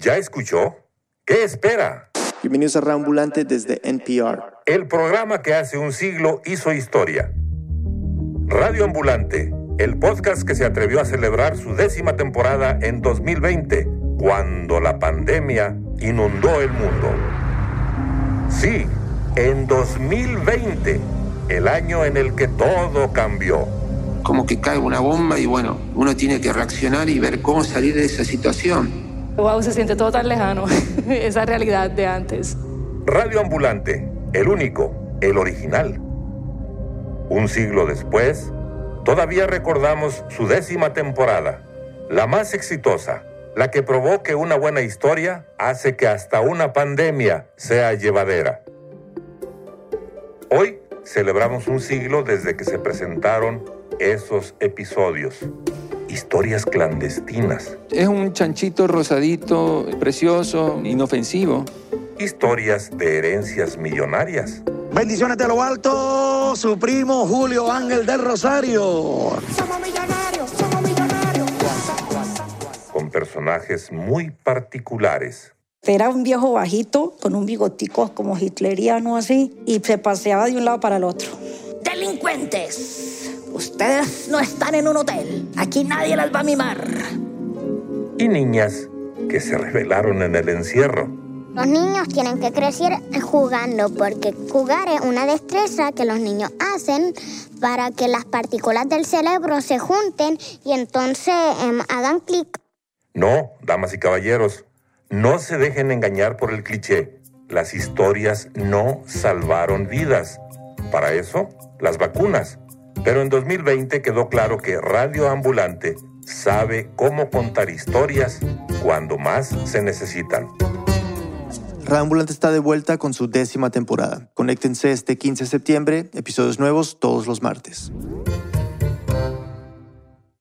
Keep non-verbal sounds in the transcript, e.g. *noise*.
¿Ya escuchó? ¿Qué espera? Bienvenidos a Reambulante desde NPR. El programa que hace un siglo hizo historia. Radio Ambulante, el podcast que se atrevió a celebrar su décima temporada en 2020, cuando la pandemia inundó el mundo. Sí, en 2020, el año en el que todo cambió. Como que cae una bomba y bueno, uno tiene que reaccionar y ver cómo salir de esa situación. Wow, se siente todo tan lejano, *laughs* esa realidad de antes. Radio Ambulante, el único, el original. Un siglo después, todavía recordamos su décima temporada, la más exitosa, la que probó una buena historia hace que hasta una pandemia sea llevadera. Hoy celebramos un siglo desde que se presentaron esos episodios. Historias clandestinas. Es un chanchito rosadito, precioso, inofensivo. Historias de herencias millonarias. Bendiciones de lo alto, su primo Julio Ángel del Rosario. Somos millonarios, somos millonarios. Con personajes muy particulares. Era un viejo bajito con un bigotico como hitleriano así y se paseaba de un lado para el otro. Delincuentes. Ustedes no están en un hotel. Aquí nadie las va a mimar. Y niñas que se rebelaron en el encierro. Los niños tienen que crecer jugando porque jugar es una destreza que los niños hacen para que las partículas del cerebro se junten y entonces em, hagan clic. No, damas y caballeros, no se dejen engañar por el cliché. Las historias no salvaron vidas. Para eso, las vacunas. Pero en 2020 quedó claro que Radio Ambulante sabe cómo contar historias cuando más se necesitan. Reambulante está de vuelta con su décima temporada. Conéctense este 15 de septiembre, episodios nuevos todos los martes.